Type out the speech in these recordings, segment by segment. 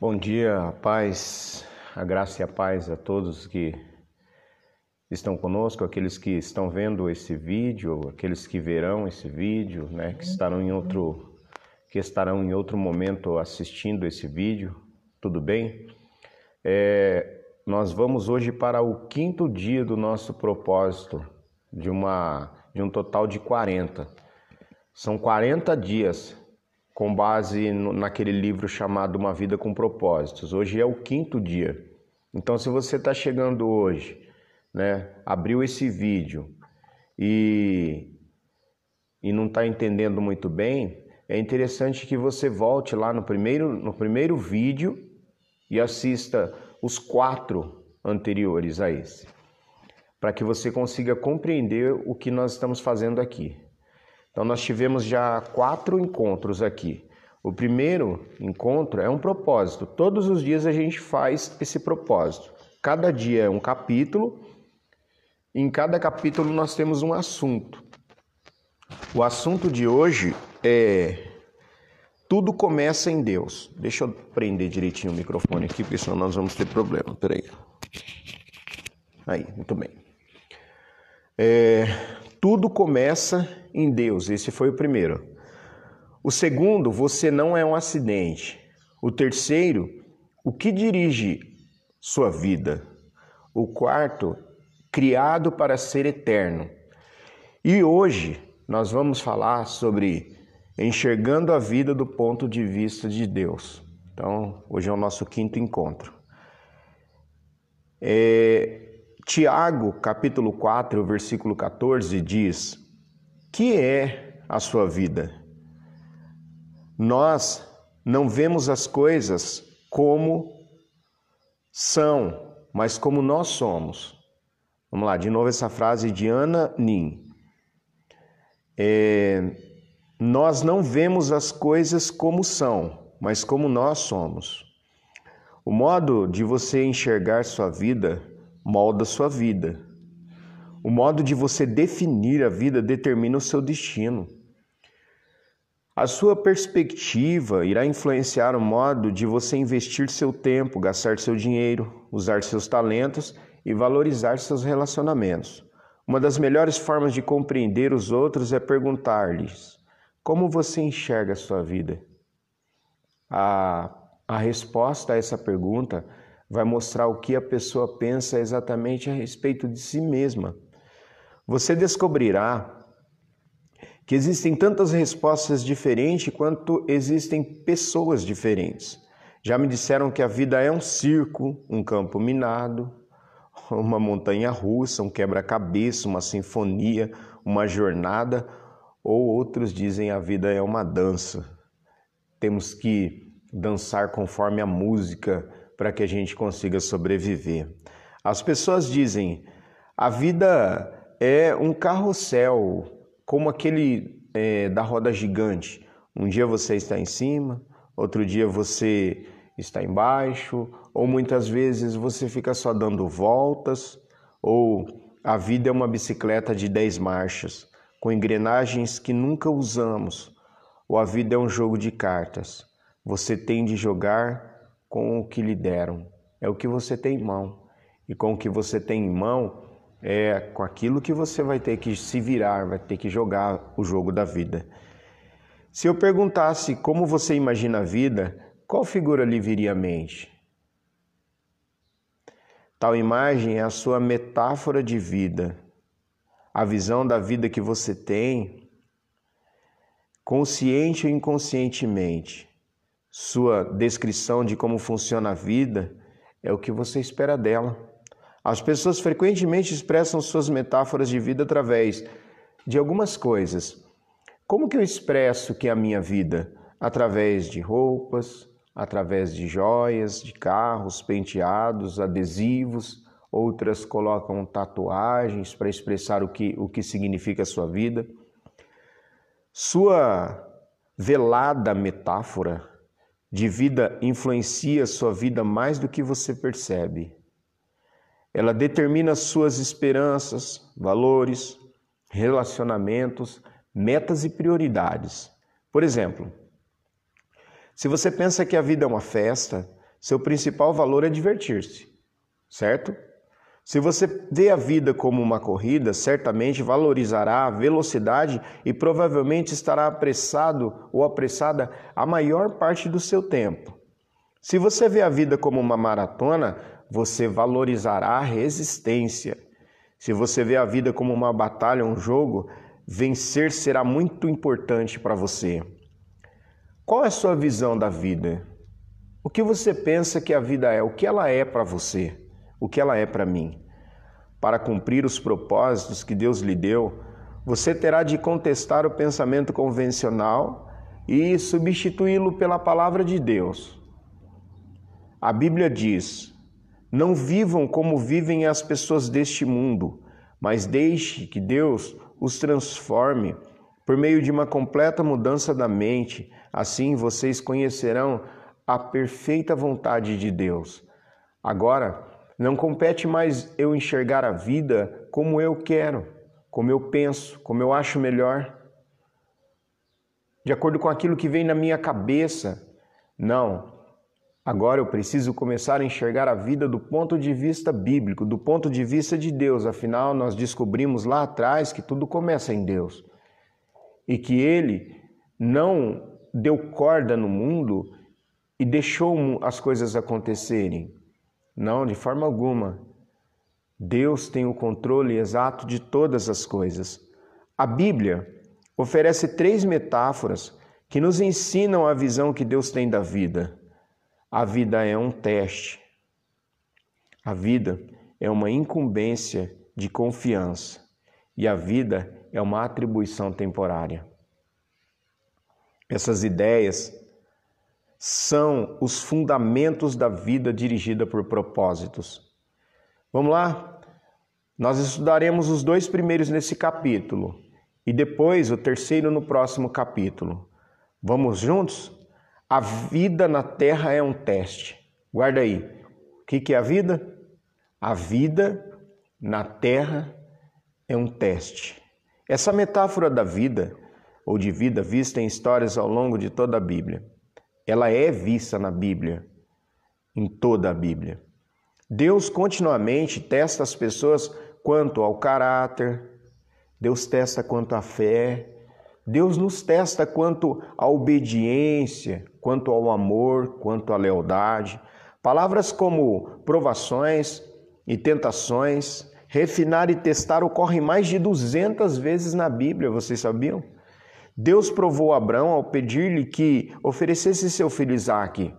Bom dia, a paz, a graça e a paz a todos que estão conosco, aqueles que estão vendo esse vídeo, aqueles que verão esse vídeo, né, que estarão em outro que estarão em outro momento assistindo esse vídeo. Tudo bem? É, nós vamos hoje para o quinto dia do nosso propósito de uma de um total de 40. São 40 dias com base naquele livro chamado Uma Vida com Propósitos. Hoje é o quinto dia. Então, se você está chegando hoje né, abriu esse vídeo e, e não está entendendo muito bem, é interessante que você volte lá no primeiro, no primeiro vídeo e assista os quatro anteriores a esse, para que você consiga compreender o que nós estamos fazendo aqui. Então, nós tivemos já quatro encontros aqui. O primeiro encontro é um propósito. Todos os dias a gente faz esse propósito. Cada dia é um capítulo em cada capítulo nós temos um assunto. O assunto de hoje é tudo começa em Deus. Deixa eu prender direitinho o microfone aqui, porque senão nós vamos ter problema. Peraí. Aí, muito bem. É, tudo começa em Deus. Esse foi o primeiro. O segundo, você não é um acidente. O terceiro, o que dirige sua vida. O quarto, criado para ser eterno. E hoje nós vamos falar sobre enxergando a vida do ponto de vista de Deus. Então, hoje é o nosso quinto encontro. É, Tiago, capítulo 4, versículo 14, diz: Que é a sua vida? Nós não vemos as coisas como são, mas como nós somos. Vamos lá, de novo essa frase de Ana Nin. É, nós não vemos as coisas como são, mas como nós somos. O modo de você enxergar sua vida molda sua vida. O modo de você definir a vida determina o seu destino. A sua perspectiva irá influenciar o modo de você investir seu tempo, gastar seu dinheiro, usar seus talentos e valorizar seus relacionamentos. Uma das melhores formas de compreender os outros é perguntar-lhes: como você enxerga a sua vida? A, a resposta a essa pergunta vai mostrar o que a pessoa pensa exatamente a respeito de si mesma. Você descobrirá que existem tantas respostas diferentes quanto existem pessoas diferentes. Já me disseram que a vida é um circo, um campo minado, uma montanha russa, um quebra-cabeça, uma sinfonia, uma jornada, ou outros dizem a vida é uma dança. Temos que dançar conforme a música para que a gente consiga sobreviver. As pessoas dizem a vida é um carrossel, como aquele é, da roda gigante. Um dia você está em cima, outro dia você está embaixo, ou muitas vezes você fica só dando voltas, ou a vida é uma bicicleta de 10 marchas, com engrenagens que nunca usamos, ou a vida é um jogo de cartas. Você tem de jogar com o que lhe deram, é o que você tem em mão. E com o que você tem em mão, é com aquilo que você vai ter que se virar, vai ter que jogar o jogo da vida. Se eu perguntasse como você imagina a vida, qual figura lhe viria à mente? Tal imagem é a sua metáfora de vida, a visão da vida que você tem, consciente ou inconscientemente. Sua descrição de como funciona a vida é o que você espera dela. As pessoas frequentemente expressam suas metáforas de vida através de algumas coisas. Como que eu expresso que é a minha vida? Através de roupas, através de joias, de carros, penteados, adesivos, outras colocam tatuagens para expressar o que, o que significa a sua vida. Sua velada metáfora de vida influencia sua vida mais do que você percebe. Ela determina suas esperanças, valores, relacionamentos, metas e prioridades. Por exemplo, se você pensa que a vida é uma festa, seu principal valor é divertir-se, certo? Se você vê a vida como uma corrida, certamente valorizará a velocidade e provavelmente estará apressado ou apressada a maior parte do seu tempo. Se você vê a vida como uma maratona, você valorizará a resistência. Se você vê a vida como uma batalha, um jogo, vencer será muito importante para você. Qual é a sua visão da vida? O que você pensa que a vida é? O que ela é para você? O que ela é para mim? Para cumprir os propósitos que Deus lhe deu, você terá de contestar o pensamento convencional e substituí-lo pela palavra de Deus. A Bíblia diz: Não vivam como vivem as pessoas deste mundo, mas deixe que Deus os transforme por meio de uma completa mudança da mente. Assim vocês conhecerão a perfeita vontade de Deus. Agora, não compete mais eu enxergar a vida como eu quero, como eu penso, como eu acho melhor, de acordo com aquilo que vem na minha cabeça. Não. Agora eu preciso começar a enxergar a vida do ponto de vista bíblico, do ponto de vista de Deus. Afinal, nós descobrimos lá atrás que tudo começa em Deus e que Ele não deu corda no mundo e deixou as coisas acontecerem. Não, de forma alguma. Deus tem o controle exato de todas as coisas. A Bíblia oferece três metáforas que nos ensinam a visão que Deus tem da vida. A vida é um teste. A vida é uma incumbência de confiança. E a vida é uma atribuição temporária. Essas ideias são os fundamentos da vida dirigida por propósitos. Vamos lá? Nós estudaremos os dois primeiros nesse capítulo e depois o terceiro no próximo capítulo. Vamos juntos? A vida na terra é um teste. Guarda aí. O que é a vida? A vida na terra é um teste. Essa metáfora da vida, ou de vida vista em histórias ao longo de toda a Bíblia, ela é vista na Bíblia, em toda a Bíblia. Deus continuamente testa as pessoas quanto ao caráter, Deus testa quanto à fé, Deus nos testa quanto à obediência, quanto ao amor, quanto à lealdade. Palavras como provações e tentações, refinar e testar ocorrem mais de 200 vezes na Bíblia, vocês sabiam? Deus provou Abraão ao pedir-lhe que oferecesse seu filho Isaque.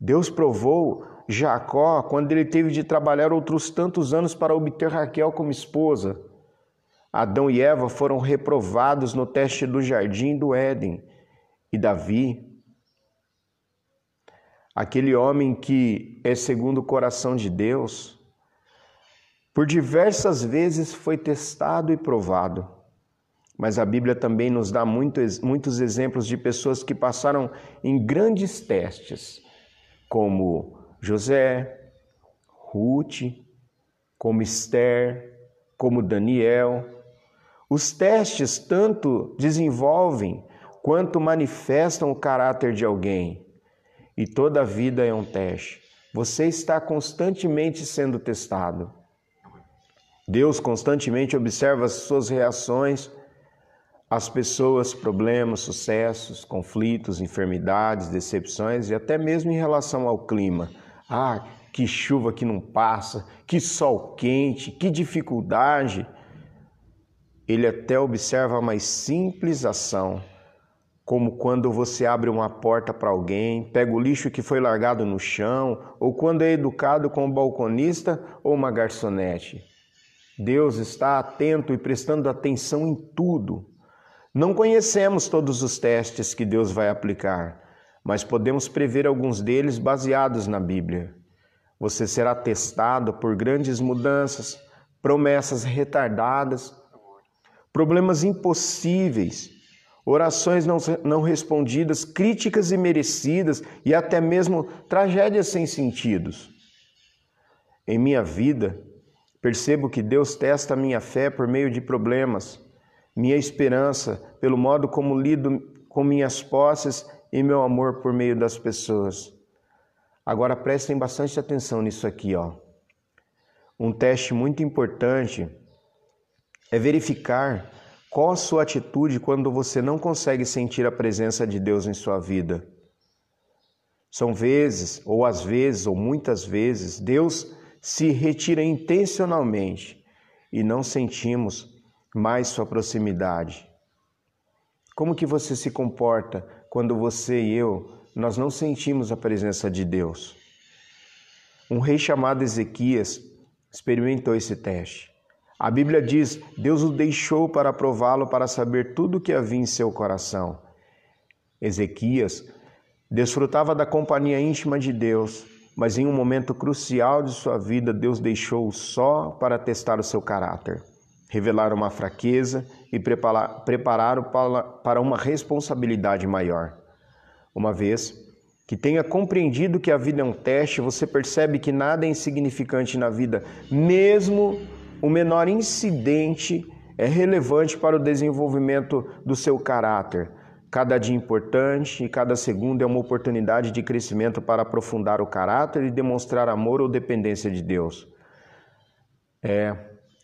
Deus provou Jacó quando ele teve de trabalhar outros tantos anos para obter Raquel como esposa. Adão e Eva foram reprovados no teste do jardim do Éden. E Davi, aquele homem que é segundo o coração de Deus, por diversas vezes foi testado e provado. Mas a Bíblia também nos dá muitos, muitos exemplos de pessoas que passaram em grandes testes, como José, Ruth, como Esther, como Daniel. Os testes tanto desenvolvem quanto manifestam o caráter de alguém. E toda vida é um teste. Você está constantemente sendo testado. Deus constantemente observa as suas reações as pessoas, problemas, sucessos, conflitos, enfermidades, decepções e até mesmo em relação ao clima. Ah, que chuva que não passa, que sol quente, que dificuldade. Ele até observa a mais simples ação, como quando você abre uma porta para alguém, pega o lixo que foi largado no chão, ou quando é educado com um balconista ou uma garçonete. Deus está atento e prestando atenção em tudo. Não conhecemos todos os testes que Deus vai aplicar, mas podemos prever alguns deles baseados na Bíblia. Você será testado por grandes mudanças, promessas retardadas, problemas impossíveis, orações não, não respondidas, críticas imerecidas e até mesmo tragédias sem sentidos. Em minha vida, percebo que Deus testa a minha fé por meio de problemas minha esperança pelo modo como lido com minhas posses e meu amor por meio das pessoas. Agora prestem bastante atenção nisso aqui, ó. Um teste muito importante é verificar qual a sua atitude quando você não consegue sentir a presença de Deus em sua vida. São vezes, ou às vezes, ou muitas vezes, Deus se retira intencionalmente e não sentimos mais sua proximidade. Como que você se comporta quando você e eu nós não sentimos a presença de Deus? Um rei chamado Ezequias experimentou esse teste. A Bíblia diz: Deus o deixou para prová-lo para saber tudo o que havia em seu coração. Ezequias desfrutava da companhia íntima de Deus, mas em um momento crucial de sua vida, Deus deixou-o só para testar o seu caráter, revelar uma fraqueza e preparar-o para uma responsabilidade maior. Uma vez que tenha compreendido que a vida é um teste, você percebe que nada é insignificante na vida, mesmo o menor incidente é relevante para o desenvolvimento do seu caráter. Cada dia importante e cada segundo é uma oportunidade de crescimento para aprofundar o caráter e demonstrar amor ou dependência de Deus. É,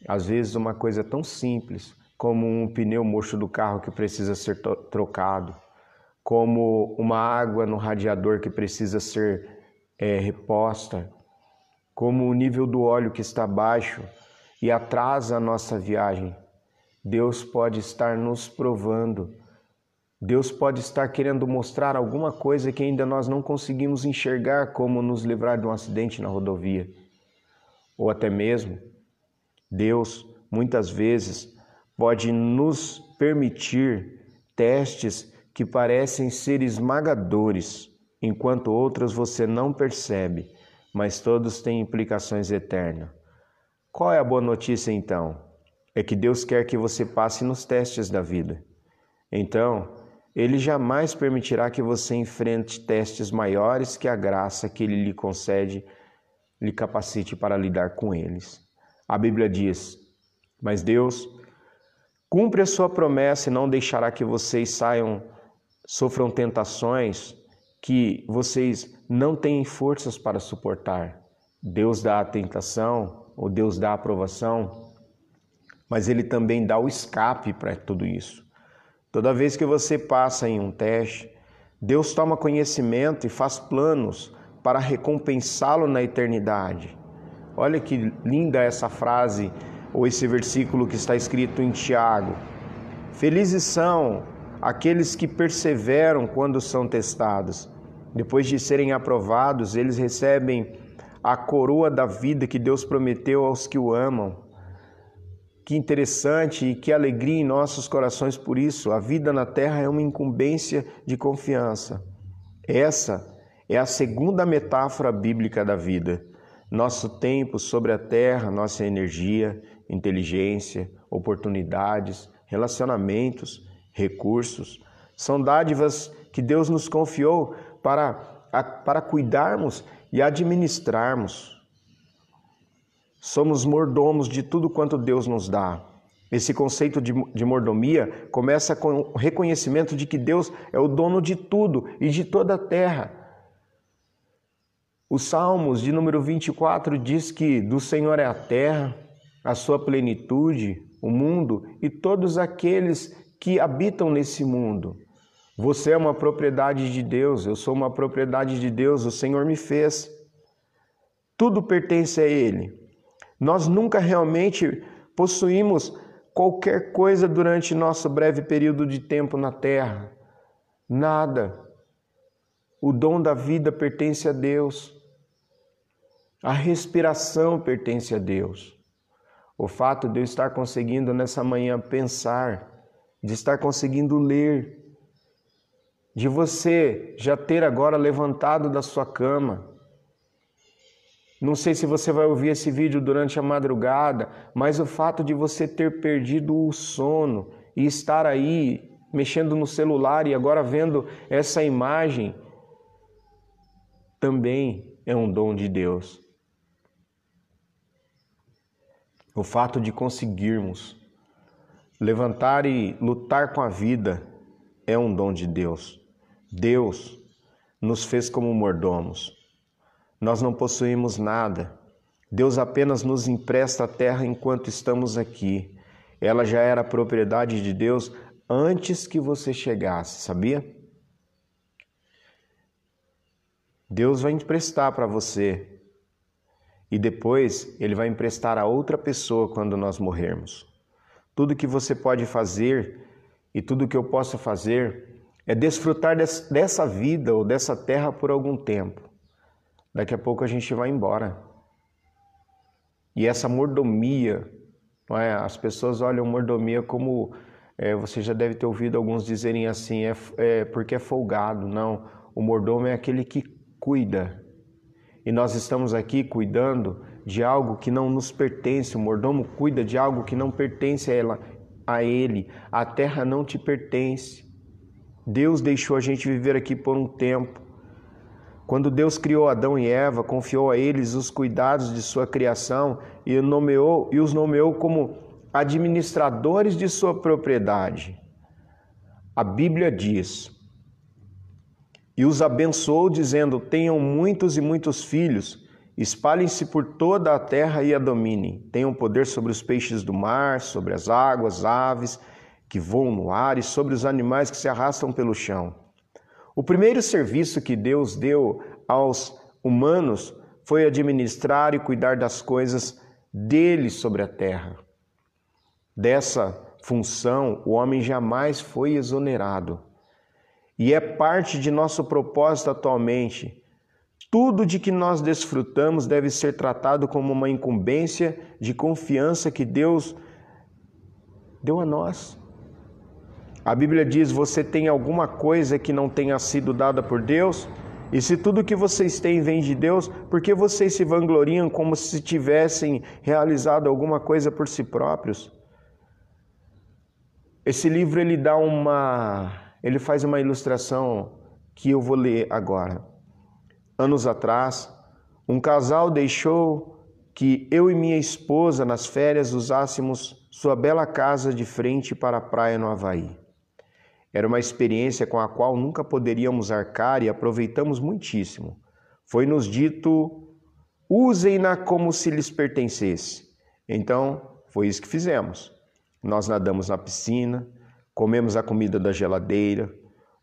às vezes, uma coisa tão simples como um pneu murcho do carro que precisa ser trocado, como uma água no radiador que precisa ser é, reposta, como o nível do óleo que está baixo e atrasa a nossa viagem. Deus pode estar nos provando. Deus pode estar querendo mostrar alguma coisa que ainda nós não conseguimos enxergar, como nos livrar de um acidente na rodovia. Ou até mesmo, Deus, muitas vezes, pode nos permitir testes que parecem ser esmagadores, enquanto outros você não percebe, mas todos têm implicações eternas. Qual é a boa notícia então? É que Deus quer que você passe nos testes da vida. Então, Ele jamais permitirá que você enfrente testes maiores que a graça que Ele lhe concede lhe capacite para lidar com eles. A Bíblia diz: Mas Deus cumpre a sua promessa e não deixará que vocês saiam, sofram tentações que vocês não têm forças para suportar. Deus dá a tentação o Deus dá aprovação, mas ele também dá o escape para tudo isso. Toda vez que você passa em um teste, Deus toma conhecimento e faz planos para recompensá-lo na eternidade. Olha que linda essa frase ou esse versículo que está escrito em Tiago. Felizes são aqueles que perseveram quando são testados. Depois de serem aprovados, eles recebem a coroa da vida que Deus prometeu aos que o amam. Que interessante e que alegria em nossos corações por isso. A vida na terra é uma incumbência de confiança. Essa é a segunda metáfora bíblica da vida. Nosso tempo sobre a terra, nossa energia, inteligência, oportunidades, relacionamentos, recursos, são dádivas que Deus nos confiou para, para cuidarmos e administrarmos. Somos mordomos de tudo quanto Deus nos dá. Esse conceito de, de, mordomia começa com o reconhecimento de que Deus é o dono de tudo e de toda a terra. Os Salmos de número 24 diz que do Senhor é a terra, a sua plenitude, o mundo e todos aqueles que habitam nesse mundo. Você é uma propriedade de Deus, eu sou uma propriedade de Deus, o Senhor me fez. Tudo pertence a Ele. Nós nunca realmente possuímos qualquer coisa durante nosso breve período de tempo na terra. Nada. O dom da vida pertence a Deus. A respiração pertence a Deus. O fato de eu estar conseguindo nessa manhã pensar, de estar conseguindo ler, de você já ter agora levantado da sua cama. Não sei se você vai ouvir esse vídeo durante a madrugada, mas o fato de você ter perdido o sono e estar aí mexendo no celular e agora vendo essa imagem também é um dom de Deus. O fato de conseguirmos levantar e lutar com a vida é um dom de Deus. Deus nos fez como mordomos. Nós não possuímos nada. Deus apenas nos empresta a terra enquanto estamos aqui. Ela já era propriedade de Deus antes que você chegasse, sabia? Deus vai emprestar para você e depois ele vai emprestar a outra pessoa quando nós morrermos. Tudo que você pode fazer e tudo que eu posso fazer é desfrutar dessa vida ou dessa terra por algum tempo. Daqui a pouco a gente vai embora. E essa mordomia, é? as pessoas olham mordomia como é, você já deve ter ouvido alguns dizerem assim, é, é porque é folgado. Não, o mordomo é aquele que cuida. E nós estamos aqui cuidando de algo que não nos pertence. O mordomo cuida de algo que não pertence a, ela, a ele. A terra não te pertence. Deus deixou a gente viver aqui por um tempo. Quando Deus criou Adão e Eva, confiou a eles os cuidados de sua criação e, nomeou, e os nomeou como administradores de sua propriedade. A Bíblia diz: E os abençoou, dizendo: Tenham muitos e muitos filhos, espalhem-se por toda a terra e a dominem. Tenham poder sobre os peixes do mar, sobre as águas, aves que voam no ar e sobre os animais que se arrastam pelo chão. O primeiro serviço que Deus deu aos humanos foi administrar e cuidar das coisas dele sobre a terra. Dessa função, o homem jamais foi exonerado. E é parte de nosso propósito atualmente. Tudo de que nós desfrutamos deve ser tratado como uma incumbência de confiança que Deus deu a nós. A Bíblia diz: você tem alguma coisa que não tenha sido dada por Deus? E se tudo que vocês têm vem de Deus, por que vocês se vangloriam como se tivessem realizado alguma coisa por si próprios? Esse livro ele dá uma, ele faz uma ilustração que eu vou ler agora. Anos atrás, um casal deixou que eu e minha esposa nas férias usássemos sua bela casa de frente para a praia no Havaí. Era uma experiência com a qual nunca poderíamos arcar e aproveitamos muitíssimo. Foi-nos dito: usem-na como se lhes pertencesse. Então, foi isso que fizemos. Nós nadamos na piscina, comemos a comida da geladeira,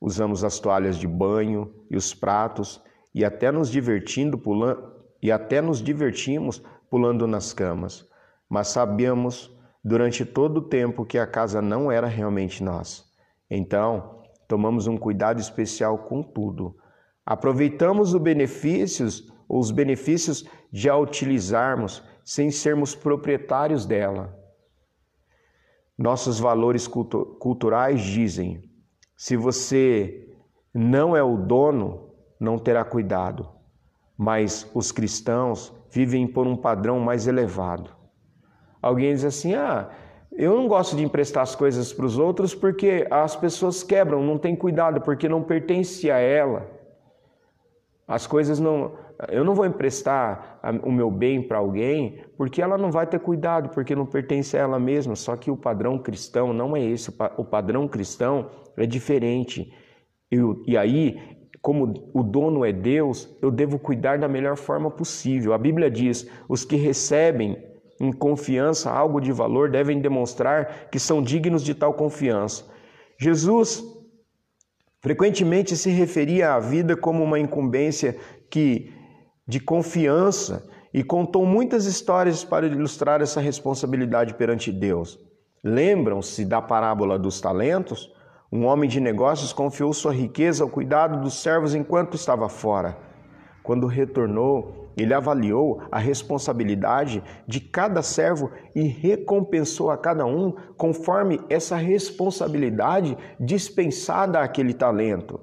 usamos as toalhas de banho e os pratos e até nos divertindo pulando e até nos divertimos pulando nas camas. Mas sabíamos durante todo o tempo que a casa não era realmente nossa. Então, tomamos um cuidado especial com tudo. Aproveitamos os benefícios, os benefícios de a utilizarmos sem sermos proprietários dela. Nossos valores cultu culturais dizem: se você não é o dono, não terá cuidado. Mas os cristãos vivem por um padrão mais elevado. Alguém diz assim: ah, eu não gosto de emprestar as coisas para os outros porque as pessoas quebram, não tem cuidado, porque não pertence a ela. As coisas não. Eu não vou emprestar o meu bem para alguém porque ela não vai ter cuidado, porque não pertence a ela mesma. Só que o padrão cristão não é esse. O padrão cristão é diferente. E, e aí, como o dono é Deus, eu devo cuidar da melhor forma possível. A Bíblia diz: os que recebem em confiança algo de valor devem demonstrar que são dignos de tal confiança. Jesus frequentemente se referia à vida como uma incumbência que de confiança e contou muitas histórias para ilustrar essa responsabilidade perante Deus. Lembram-se da parábola dos talentos? Um homem de negócios confiou sua riqueza ao cuidado dos servos enquanto estava fora. Quando retornou, ele avaliou a responsabilidade de cada servo e recompensou a cada um conforme essa responsabilidade dispensada àquele talento.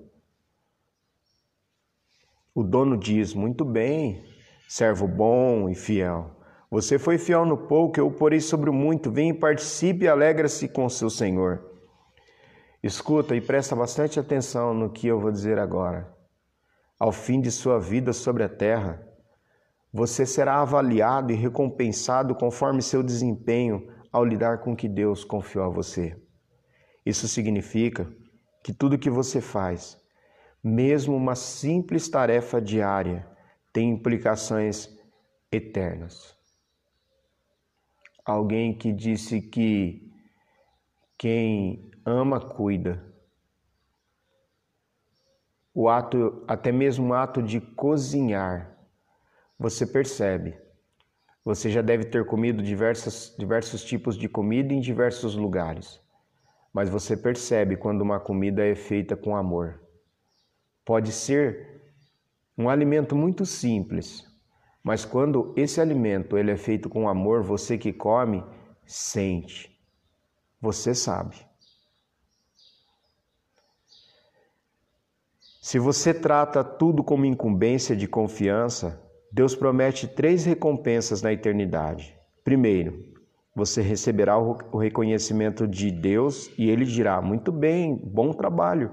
O dono diz: Muito bem, servo bom e fiel. Você foi fiel no pouco, eu o porei sobre o muito. Vem e participe e alegra-se com seu senhor. Escuta e presta bastante atenção no que eu vou dizer agora. Ao fim de sua vida sobre a terra, você será avaliado e recompensado conforme seu desempenho ao lidar com o que Deus confiou a você. Isso significa que tudo que você faz, mesmo uma simples tarefa diária, tem implicações eternas. Alguém que disse que quem ama cuida. O ato, até mesmo o ato de cozinhar, você percebe. Você já deve ter comido diversos, diversos tipos de comida em diversos lugares, mas você percebe quando uma comida é feita com amor. Pode ser um alimento muito simples, mas quando esse alimento ele é feito com amor, você que come sente. Você sabe. Se você trata tudo como incumbência de confiança, Deus promete três recompensas na eternidade. Primeiro, você receberá o reconhecimento de Deus e ele dirá: Muito bem, bom trabalho.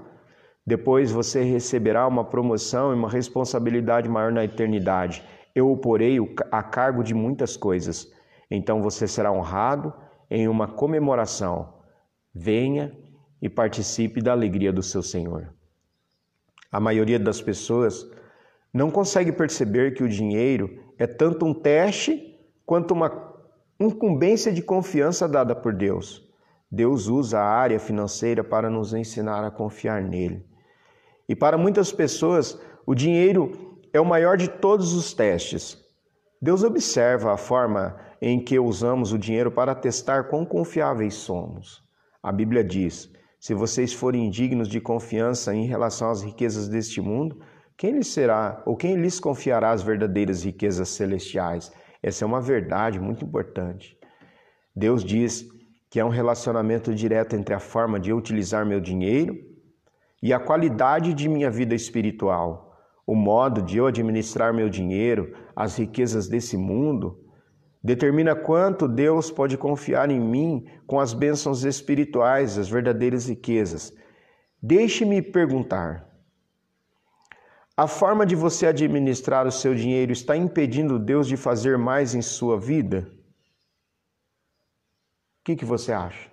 Depois você receberá uma promoção e uma responsabilidade maior na eternidade. Eu o porei a cargo de muitas coisas. Então você será honrado em uma comemoração. Venha e participe da alegria do seu Senhor. A maioria das pessoas não consegue perceber que o dinheiro é tanto um teste quanto uma incumbência de confiança dada por Deus. Deus usa a área financeira para nos ensinar a confiar nele. E para muitas pessoas, o dinheiro é o maior de todos os testes. Deus observa a forma em que usamos o dinheiro para testar quão confiáveis somos. A Bíblia diz: se vocês forem dignos de confiança em relação às riquezas deste mundo, quem lhes será ou quem lhes confiará as verdadeiras riquezas celestiais? Essa é uma verdade muito importante. Deus diz que é um relacionamento direto entre a forma de eu utilizar meu dinheiro e a qualidade de minha vida espiritual, o modo de eu administrar meu dinheiro, as riquezas desse mundo, determina quanto Deus pode confiar em mim com as bênçãos espirituais, as verdadeiras riquezas. Deixe-me perguntar: a forma de você administrar o seu dinheiro está impedindo Deus de fazer mais em sua vida? O que, que você acha?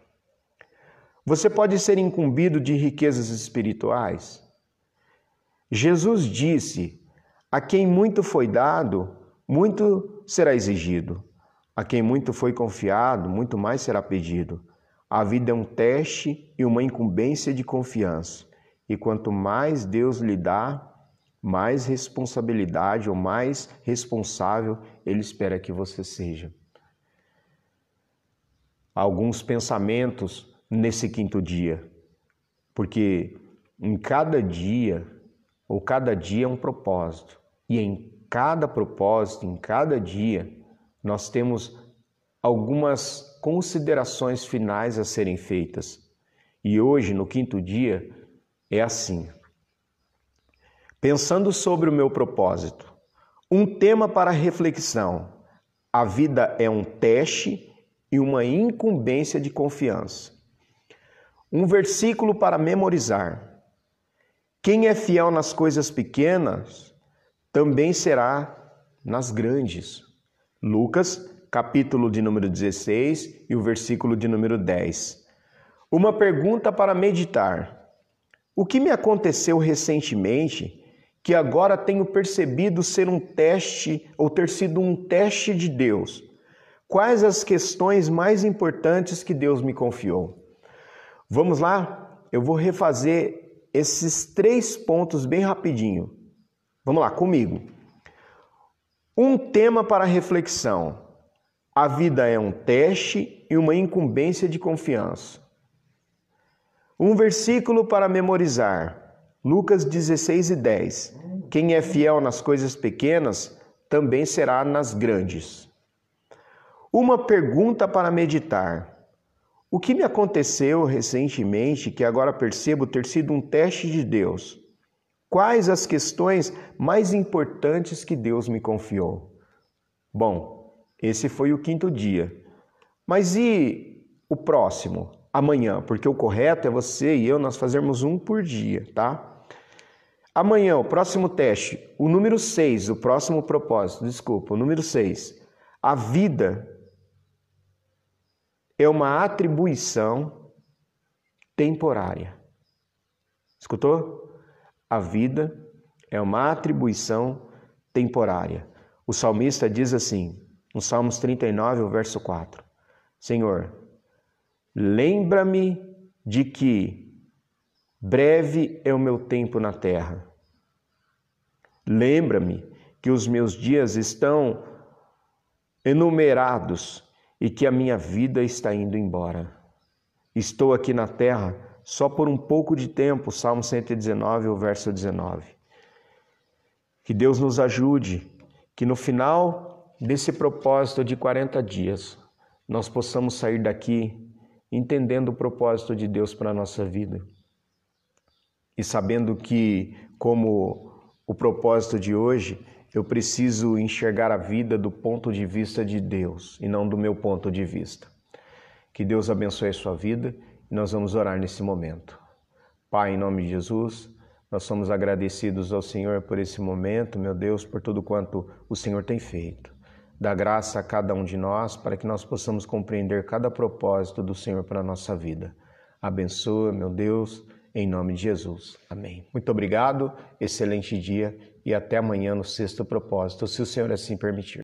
Você pode ser incumbido de riquezas espirituais? Jesus disse: A quem muito foi dado, muito será exigido. A quem muito foi confiado, muito mais será pedido. A vida é um teste e uma incumbência de confiança. E quanto mais Deus lhe dá, mais responsabilidade ou mais responsável Ele espera que você seja. Alguns pensamentos nesse quinto dia, porque em cada dia, ou cada dia é um propósito, e em cada propósito, em cada dia, nós temos algumas considerações finais a serem feitas. E hoje, no quinto dia, é assim. Pensando sobre o meu propósito, um tema para reflexão: a vida é um teste e uma incumbência de confiança. Um versículo para memorizar. Quem é fiel nas coisas pequenas, também será nas grandes. Lucas, capítulo de número 16 e o versículo de número 10. Uma pergunta para meditar. O que me aconteceu recentemente que agora tenho percebido ser um teste ou ter sido um teste de Deus? Quais as questões mais importantes que Deus me confiou? Vamos lá? Eu vou refazer esses três pontos bem rapidinho. Vamos lá, comigo. Um tema para reflexão. A vida é um teste e uma incumbência de confiança. Um versículo para memorizar. Lucas 16 e 10. Quem é fiel nas coisas pequenas, também será nas grandes. Uma pergunta para meditar. O que me aconteceu recentemente que agora percebo ter sido um teste de Deus? Quais as questões mais importantes que Deus me confiou? Bom, esse foi o quinto dia. Mas e o próximo? Amanhã, porque o correto é você e eu nós fazermos um por dia, tá? Amanhã, o próximo teste, o número 6, o próximo propósito, desculpa, o número 6. A vida é uma atribuição temporária. Escutou? A vida é uma atribuição temporária. O salmista diz assim, no Salmos 39, o verso 4: Senhor, lembra-me de que breve é o meu tempo na terra. Lembra-me que os meus dias estão enumerados e que a minha vida está indo embora. Estou aqui na terra só por um pouco de tempo, Salmo 119, o verso 19. Que Deus nos ajude, que no final desse propósito de 40 dias, nós possamos sair daqui entendendo o propósito de Deus para a nossa vida e sabendo que, como o propósito de hoje, eu preciso enxergar a vida do ponto de vista de Deus e não do meu ponto de vista. Que Deus abençoe a sua vida nós vamos orar nesse momento. Pai, em nome de Jesus, nós somos agradecidos ao Senhor por esse momento, meu Deus, por tudo quanto o Senhor tem feito. Dá graça a cada um de nós para que nós possamos compreender cada propósito do Senhor para a nossa vida. Abençoa, meu Deus, em nome de Jesus. Amém. Muito obrigado, excelente dia e até amanhã no sexto propósito, se o Senhor assim permitir.